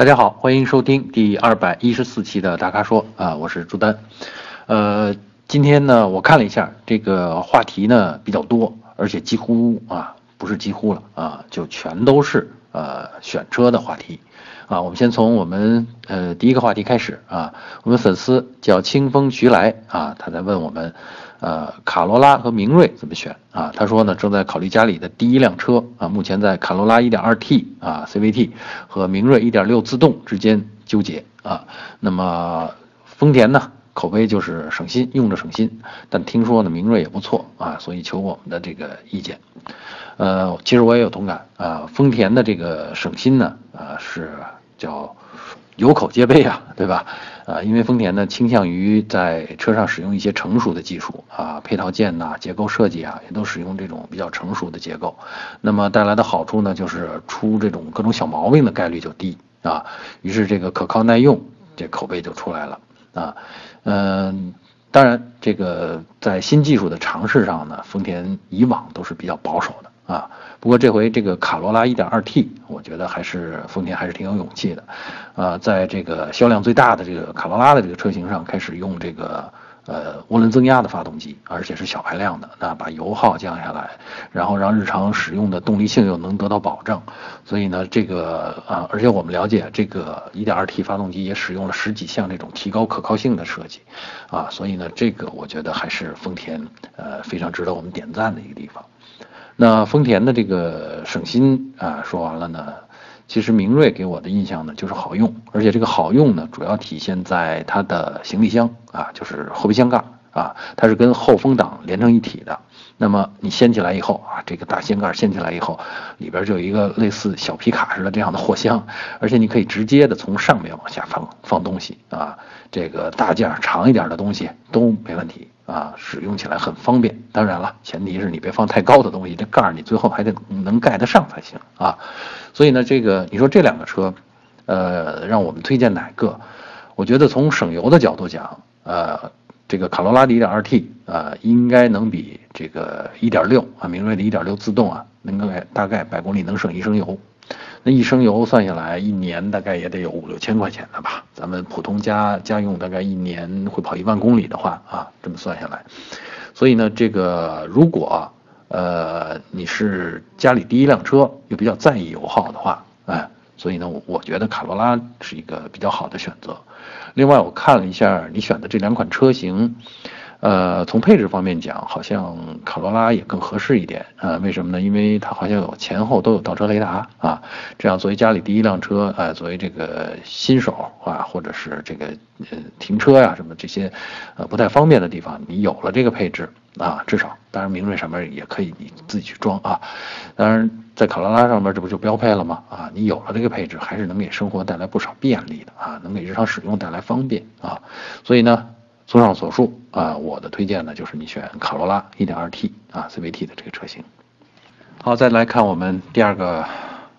大家好，欢迎收听第二百一十四期的大咖说啊，我是朱丹。呃，今天呢，我看了一下这个话题呢比较多，而且几乎啊不是几乎了啊，就全都是呃选车的话题啊。我们先从我们呃第一个话题开始啊，我们粉丝叫清风徐来啊，他在问我们。呃，卡罗拉和明锐怎么选啊？他说呢，正在考虑家里的第一辆车啊，目前在卡罗拉 1.2T 啊 CVT 和明锐1.6自动之间纠结啊。那么丰田呢，口碑就是省心，用着省心，但听说呢，明锐也不错啊，所以求我们的这个意见。呃，其实我也有同感啊，丰田的这个省心呢，啊是叫有口皆碑啊，对吧？啊，因为丰田呢倾向于在车上使用一些成熟的技术啊，配套件呐、结构设计啊，也都使用这种比较成熟的结构。那么带来的好处呢，就是出这种各种小毛病的概率就低啊。于是这个可靠耐用这口碑就出来了啊。嗯，当然这个在新技术的尝试上呢，丰田以往都是比较保守的。啊，不过这回这个卡罗拉 1.2T，我觉得还是丰田还是挺有勇气的，呃，在这个销量最大的这个卡罗拉的这个车型上开始用这个呃涡轮增压的发动机，而且是小排量的，那把油耗降下来，然后让日常使用的动力性又能得到保证，所以呢，这个啊，而且我们了解这个 1.2T 发动机也使用了十几项这种提高可靠性的设计，啊，所以呢，这个我觉得还是丰田呃非常值得我们点赞的一个地方。那丰田的这个省心啊，说完了呢，其实明锐给我的印象呢就是好用，而且这个好用呢主要体现在它的行李箱啊，就是后备箱盖啊，它是跟后风挡连成一体的。那么你掀起来以后啊，这个大掀盖掀起来以后，里边就有一个类似小皮卡似的这样的货箱，而且你可以直接的从上面往下放放东西啊，这个大件长一点的东西都没问题。啊，使用起来很方便。当然了，前提是你别放太高的东西，这盖儿你最后还得能盖得上才行啊。所以呢，这个你说这两个车，呃，让我们推荐哪个？我觉得从省油的角度讲，呃，这个卡罗拉的 1.2T 啊，应该能比这个1.6啊，明锐的1.6自动啊，能够大概百公里能省一升油。那一升油算下来，一年大概也得有五六千块钱的吧？咱们普通家家用大概一年会跑一万公里的话啊，这么算下来，所以呢，这个如果呃你是家里第一辆车，又比较在意油耗的话，哎，所以呢，我觉得卡罗拉是一个比较好的选择。另外，我看了一下你选的这两款车型。呃，从配置方面讲，好像卡罗拉也更合适一点啊？为什么呢？因为它好像有前后都有倒车雷达啊，这样作为家里第一辆车，呃，作为这个新手啊，或者是这个呃停车呀什么这些，呃不太方便的地方，你有了这个配置啊，至少当然明锐上面也可以你自己去装啊，当然在卡罗拉上面这不就标配了吗？啊，你有了这个配置，还是能给生活带来不少便利的啊，能给日常使用带来方便啊，所以呢。综上所述啊，我的推荐呢就是你选卡罗拉 1.2T 啊 CVT 的这个车型。好，再来看我们第二个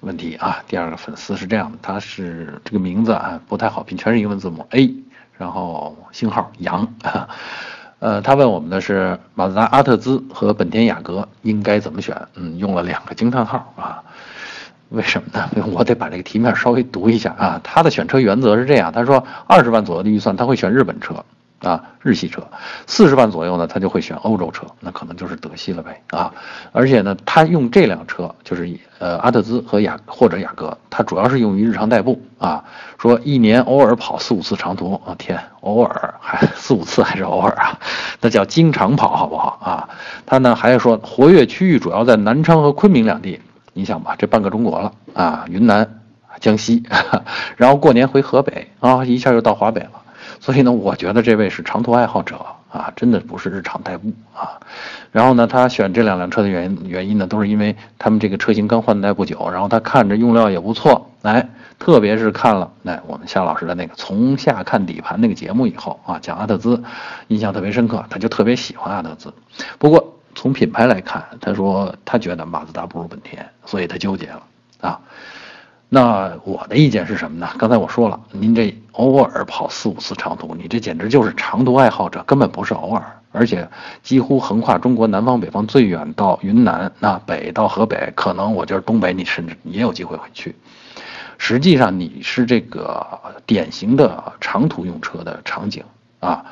问题啊，第二个粉丝是这样的，他是这个名字啊不太好拼，全是英文字母 A，然后星号杨，呃，他问我们的是马自达阿特兹和本田雅阁应该怎么选？嗯，用了两个惊叹号啊，为什么呢？我得把这个题面稍微读一下啊。他的选车原则是这样，他说二十万左右的预算他会选日本车。啊，日系车，四十万左右呢，他就会选欧洲车，那可能就是德系了呗啊。而且呢，他用这辆车，就是呃阿特兹和雅或者雅阁，它主要是用于日常代步啊。说一年偶尔跑四五次长途啊，天，偶尔还四五次还是偶尔啊？那叫经常跑好不好啊？他呢还说活跃区域主要在南昌和昆明两地，你想吧，这半个中国了啊，云南、江西，然后过年回河北啊，一下就到华北了。所以呢，我觉得这位是长途爱好者啊，真的不是日常代步啊。然后呢，他选这两辆车的原因原因呢，都是因为他们这个车型刚换代不久，然后他看着用料也不错，来，特别是看了哎我们夏老师的那个从下看底盘那个节目以后啊，讲阿特兹，印象特别深刻，他就特别喜欢阿特兹。不过从品牌来看，他说他觉得马自达不如本田，所以他纠结了啊。那我的意见是什么呢？刚才我说了，您这偶尔跑四五次长途，你这简直就是长途爱好者，根本不是偶尔，而且几乎横跨中国南方北方最远到云南，那北到河北，可能我觉得东北你甚至也有机会会去。实际上你是这个典型的长途用车的场景啊。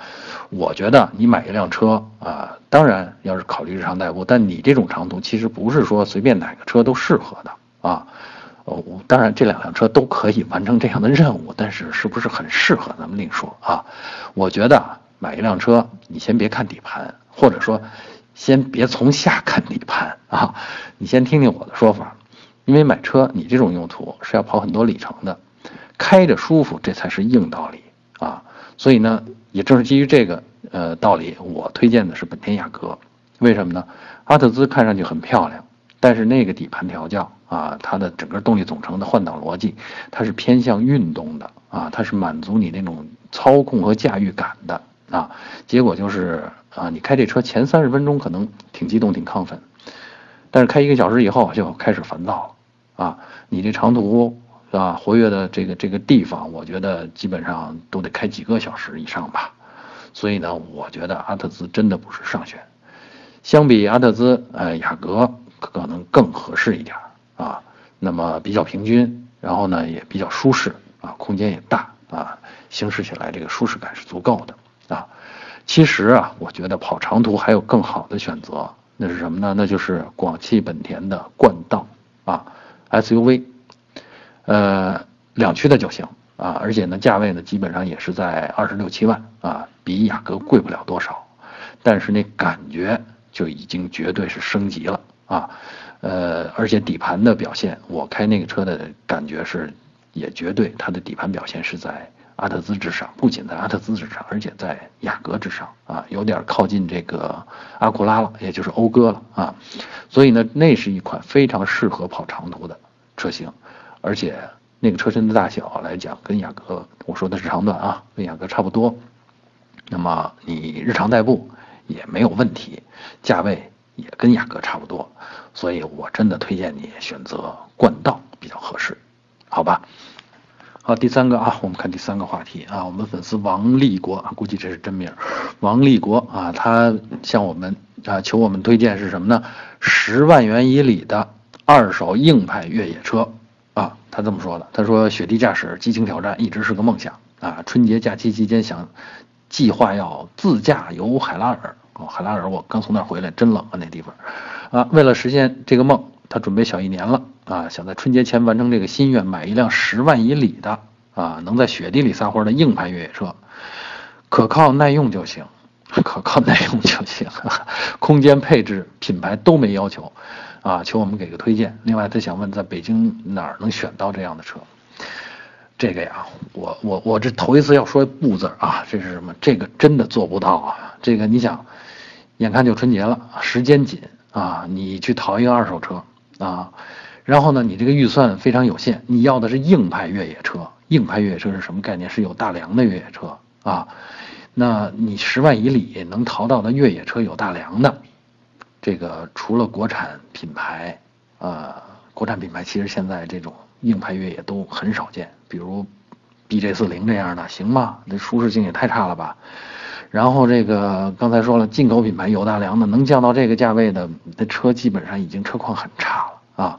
我觉得你买一辆车啊，当然要是考虑日常代步，但你这种长途其实不是说随便哪个车都适合的啊。哦，当然这两辆车都可以完成这样的任务，但是是不是很适合咱们另说啊。我觉得买一辆车，你先别看底盘，或者说先别从下看底盘啊，你先听听我的说法，因为买车你这种用途是要跑很多里程的，开着舒服这才是硬道理啊。所以呢。也正是基于这个呃道理，我推荐的是本田雅阁。为什么呢？阿特兹看上去很漂亮，但是那个底盘调教啊，它的整个动力总成的换挡逻辑，它是偏向运动的啊，它是满足你那种操控和驾驭感的啊。结果就是啊，你开这车前三十分钟可能挺激动、挺亢奋，但是开一个小时以后就开始烦躁了啊。你这长途。啊，活跃的这个这个地方，我觉得基本上都得开几个小时以上吧。所以呢，我觉得阿特兹真的不是上选。相比阿特兹，呃，雅阁可能更合适一点啊。那么比较平均，然后呢也比较舒适啊，空间也大啊，行驶起来这个舒适感是足够的啊。其实啊，我觉得跑长途还有更好的选择，那是什么呢？那就是广汽本田的冠道啊，SUV。呃，两驱的就行啊，而且呢，价位呢基本上也是在二十六七万啊，比雅阁贵不了多少，但是那感觉就已经绝对是升级了啊，呃，而且底盘的表现，我开那个车的感觉是，也绝对它的底盘表现是在阿特兹之上，不仅在阿特兹之上，而且在雅阁之上啊，有点靠近这个阿库拉了，也就是讴歌了啊，所以呢，那是一款非常适合跑长途的车型。而且那个车身的大小来讲，跟雅阁我说的是长短啊，跟雅阁差不多。那么你日常代步也没有问题，价位也跟雅阁差不多，所以我真的推荐你选择冠道比较合适，好吧？好，第三个啊，我们看第三个话题啊，我们粉丝王立国，估计这是真名，王立国啊，他向我们啊求我们推荐是什么呢？十万元以里的二手硬派越野车。啊，他这么说的。他说：“雪地驾驶、激情挑战一直是个梦想啊！春节假期期间想计划要自驾游海拉尔。哦，海拉尔，我刚从那儿回来，真冷啊那地方。啊，为了实现这个梦，他准备小一年了啊！想在春节前完成这个心愿，买一辆十万以里的啊，能在雪地里撒欢的硬派越野车，可靠耐用就行，可靠耐用就行，空间配置品牌都没要求。”啊，求我们给个推荐。另外，他想问，在北京哪儿能选到这样的车？这个呀，我我我这头一次要说不字啊，这是什么？这个真的做不到啊。这个你想，眼看就春节了，时间紧啊，你去淘一个二手车啊，然后呢，你这个预算非常有限，你要的是硬派越野车。硬派越野车是什么概念？是有大梁的越野车啊。那你十万以里能淘到的越野车有大梁的？这个除了国产品牌，呃，国产品牌其实现在这种硬派越野都很少见，比如 B J 四零这样的，行吗？这舒适性也太差了吧。然后这个刚才说了，进口品牌有大梁的，能降到这个价位的，那车基本上已经车况很差了啊。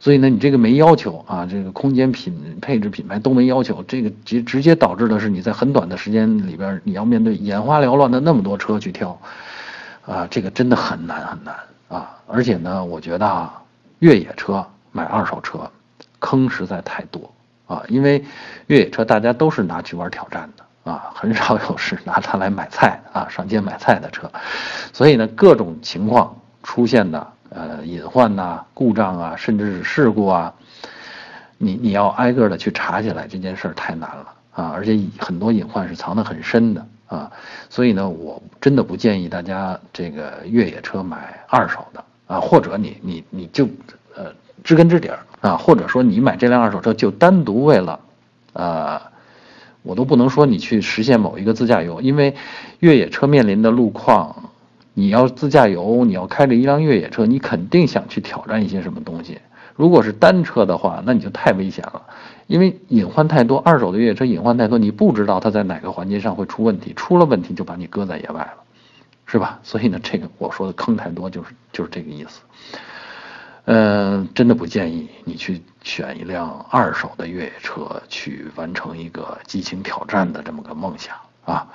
所以呢，你这个没要求啊，这个空间品配置品牌都没要求，这个直直接导致的是你在很短的时间里边，你要面对眼花缭乱的那么多车去挑。啊，这个真的很难很难啊！而且呢，我觉得啊，越野车买二手车，坑实在太多啊。因为越野车大家都是拿去玩挑战的啊，很少有是拿它来买菜啊，上街买菜的车。所以呢，各种情况出现的呃隐患呐、故障啊，甚至是事故啊，你你要挨个的去查起来，这件事儿太难了啊！而且很多隐患是藏得很深的。啊，所以呢，我真的不建议大家这个越野车买二手的啊，或者你你你就呃知根知底儿啊，或者说你买这辆二手车就单独为了，呃，我都不能说你去实现某一个自驾游，因为越野车面临的路况，你要自驾游，你要开着一辆越野车，你肯定想去挑战一些什么东西。如果是单车的话，那你就太危险了，因为隐患太多。二手的越野车隐患太多，你不知道它在哪个环节上会出问题，出了问题就把你搁在野外了，是吧？所以呢，这个我说的坑太多，就是就是这个意思。嗯，真的不建议你去选一辆二手的越野车去完成一个激情挑战的这么个梦想啊。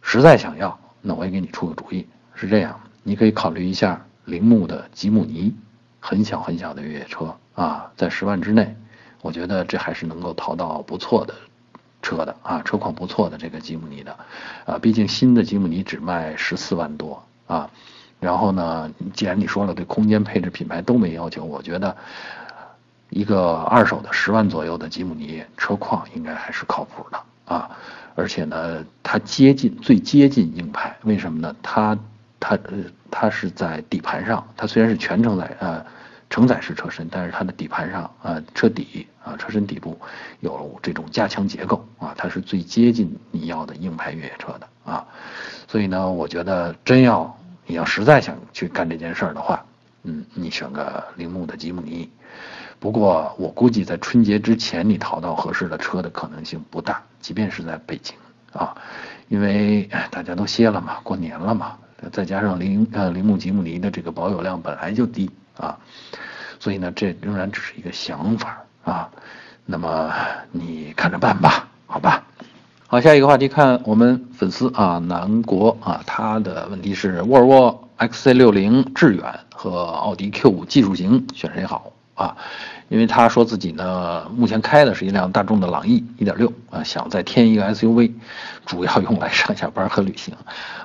实在想要，那我也给你出个主意，是这样，你可以考虑一下铃木的吉姆尼，很小很小的越野车啊，在十万之内，我觉得这还是能够淘到不错的车的啊，车况不错的这个吉姆尼的啊，毕竟新的吉姆尼只卖十四万多啊。然后呢，既然你说了对空间、配置、品牌都没要求，我觉得一个二手的十万左右的吉姆尼车况应该还是靠谱的啊。而且呢，它接近最接近硬派，为什么呢？它它呃它是在底盘上，它虽然是全承载呃承载式车身，但是它的底盘上啊车底啊车身底部有这种加强结构啊，它是最接近你要的硬派越野车的啊。所以呢，我觉得真要。你要实在想去干这件事儿的话，嗯，你选个铃木的吉姆尼。不过我估计在春节之前你淘到合适的车的可能性不大，即便是在北京啊，因为大家都歇了嘛，过年了嘛，再加上铃呃铃木吉姆尼的这个保有量本来就低啊，所以呢这仍然只是一个想法啊。那么你看着办吧，好吧。好，下一个话题，看我们粉丝啊，南国啊，他的问题是沃尔沃 XC60 致远和奥迪 Q5 技术型选谁好啊？因为他说自己呢，目前开的是一辆大众的朗逸1.6啊，想再添一个 SUV，主要用来上下班和旅行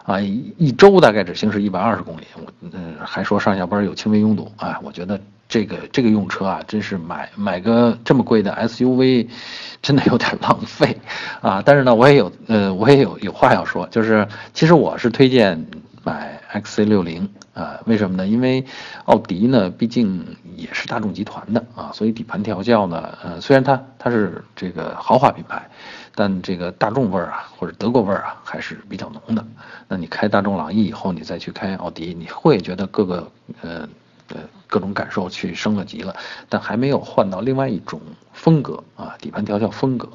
啊，一周大概只行驶一百二十公里，我嗯还说上下班有轻微拥堵啊，我觉得。这个这个用车啊，真是买买个这么贵的 SUV，真的有点浪费啊！但是呢，我也有呃，我也有有话要说，就是其实我是推荐买 XC60 啊，为什么呢？因为奥迪呢，毕竟也是大众集团的啊，所以底盘调教呢，呃，虽然它它是这个豪华品牌，但这个大众味儿啊，或者德国味儿啊，还是比较浓的。那你开大众朗逸以后，你再去开奥迪，你会觉得各个呃。呃，各种感受去升了级了，但还没有换到另外一种风格啊，底盘调教风格，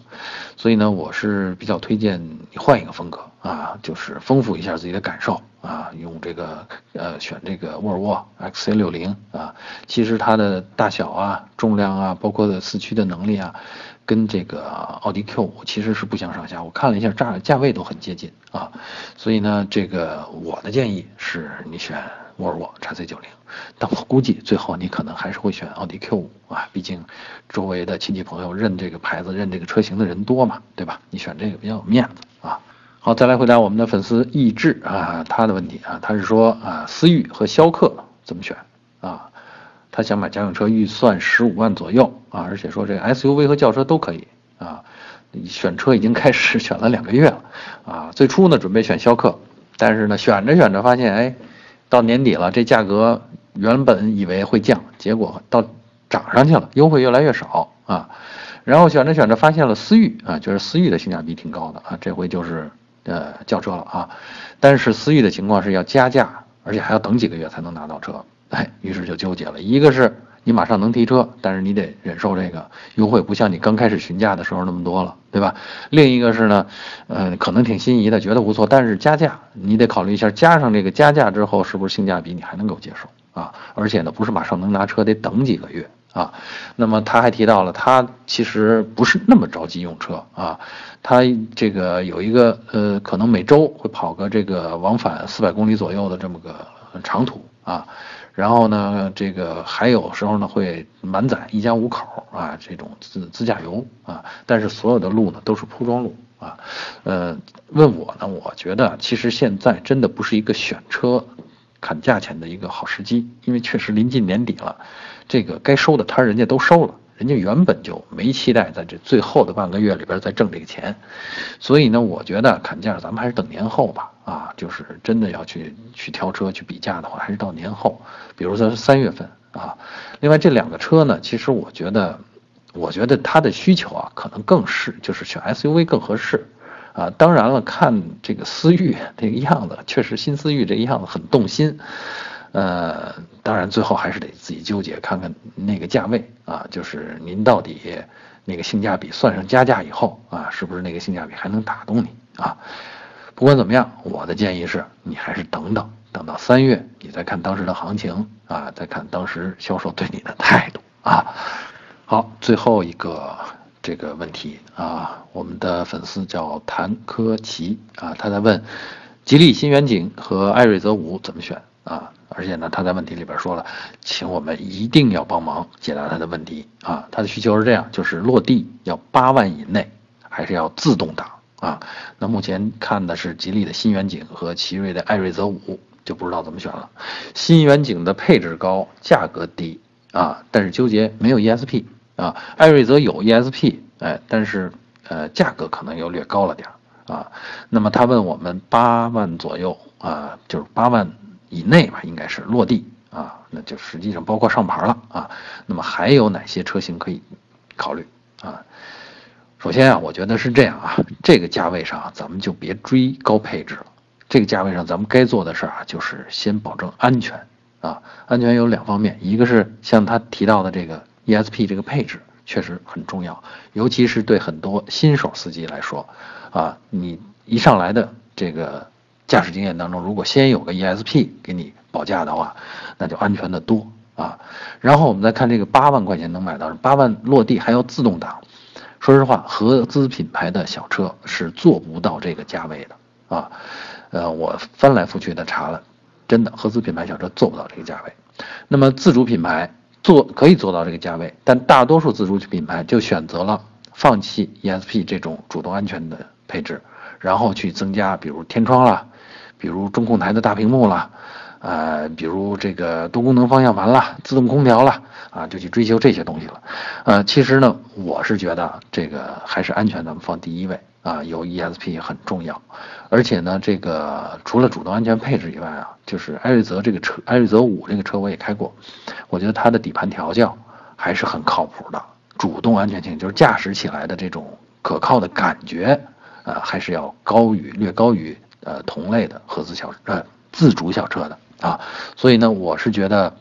所以呢，我是比较推荐你换一个风格啊，就是丰富一下自己的感受啊，用这个呃选这个沃尔沃 XC60 啊，其实它的大小啊、重量啊，包括的四驱的能力啊，跟这个奥迪 Q5 其实是不相上下，我看了一下价价位都很接近啊，所以呢，这个我的建议是你选。沃尔沃 XC90，但我估计最后你可能还是会选奥迪 Q5 啊，毕竟周围的亲戚朋友认这个牌子、认这个车型的人多嘛，对吧？你选这个比较有面子啊。好，再来回答我们的粉丝易志啊，他的问题啊，他是说啊，思域和逍客怎么选啊？他想买家用车，预算十五万左右啊，而且说这个 SUV 和轿车都可以啊。选车已经开始选了两个月了啊，最初呢准备选逍客，但是呢选着选着发现哎。到年底了，这价格原本以为会降，结果到涨上去了，优惠越来越少啊。然后选着选着发现了思域啊，觉得思域的性价比挺高的啊，这回就是呃轿车了啊。但是思域的情况是要加价，而且还要等几个月才能拿到车，哎，于是就纠结了，一个是。你马上能提车，但是你得忍受这个优惠，不像你刚开始询价的时候那么多了，对吧？另一个是呢，呃，可能挺心仪的，觉得不错，但是加价，你得考虑一下，加上这个加价之后，是不是性价比你还能够接受啊？而且呢，不是马上能拿车，得等几个月啊。那么他还提到了，他其实不是那么着急用车啊，他这个有一个呃，可能每周会跑个这个往返四百公里左右的这么个长途啊。然后呢，这个还有时候呢会满载一家五口啊，这种自自驾游啊，但是所有的路呢都是铺装路啊，呃，问我呢，我觉得其实现在真的不是一个选车砍价钱的一个好时机，因为确实临近年底了，这个该收的摊人家都收了。人家原本就没期待在这最后的半个月里边再挣这个钱，所以呢，我觉得砍价咱们还是等年后吧。啊，就是真的要去去挑车去比价的话，还是到年后，比如说三月份啊。另外这两个车呢，其实我觉得，我觉得它的需求啊，可能更是就是选 SUV 更合适啊。当然了，看这个思域这个样子，确实新思域这个样子很动心。呃，当然最后还是得自己纠结，看看那个价位啊，就是您到底那个性价比算上加价以后啊，是不是那个性价比还能打动你啊？不管怎么样，我的建议是你还是等等。等到三月，你再看当时的行情啊，再看当时销售对你的态度啊。好，最后一个这个问题啊，我们的粉丝叫谭科奇啊，他在问，吉利新远景和艾瑞泽五怎么选啊？而且呢，他在问题里边说了，请我们一定要帮忙解答他的问题啊。他的需求是这样，就是落地要八万以内，还是要自动挡啊？那目前看的是吉利的新远景和奇瑞的艾瑞泽五，就不知道怎么选了。新远景的配置高，价格低啊，但是纠结没有 ESP 啊。艾瑞泽有 ESP，哎，但是呃价格可能又略高了点啊。那么他问我们八万左右啊，就是八万。以内吧，应该是落地啊，那就实际上包括上牌了啊。那么还有哪些车型可以考虑啊？首先啊，我觉得是这样啊，这个价位上咱们就别追高配置了。这个价位上咱们该做的事儿啊，就是先保证安全啊。安全有两方面，一个是像他提到的这个 ESP 这个配置确实很重要，尤其是对很多新手司机来说啊，你一上来的这个。驾驶经验当中，如果先有个 ESP 给你保驾的话，那就安全的多啊。然后我们再看这个八万块钱能买到，八万落地还要自动挡。说实话，合资品牌的小车是做不到这个价位的啊。呃，我翻来覆去的查了，真的合资品牌小车做不到这个价位。那么自主品牌做可以做到这个价位，但大多数自主品牌就选择了放弃 ESP 这种主动安全的配置，然后去增加比如天窗啦。比如中控台的大屏幕啦，呃，比如这个多功能方向盘了，自动空调了，啊，就去追求这些东西了，呃，其实呢，我是觉得这个还是安全咱们放第一位啊，有 ESP 很重要，而且呢，这个除了主动安全配置以外啊，就是艾瑞泽这个车，艾瑞泽五这个车我也开过，我觉得它的底盘调教还是很靠谱的，主动安全性就是驾驶起来的这种可靠的感觉，呃，还是要高于略高于。呃，同类的合资小呃自主小车的啊，所以呢，我是觉得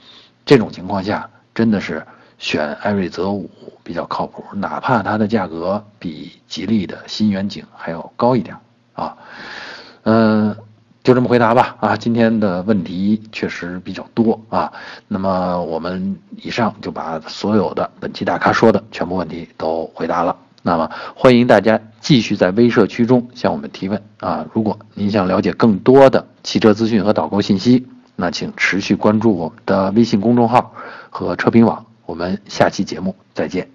这种情况下真的是选艾瑞泽五比较靠谱，哪怕它的价格比吉利的新远景还要高一点啊。嗯，就这么回答吧啊，今天的问题确实比较多啊，那么我们以上就把所有的本期大咖说的全部问题都回答了。那么，欢迎大家继续在微社区中向我们提问啊！如果您想了解更多的汽车资讯和导购信息，那请持续关注我们的微信公众号和车评网。我们下期节目再见。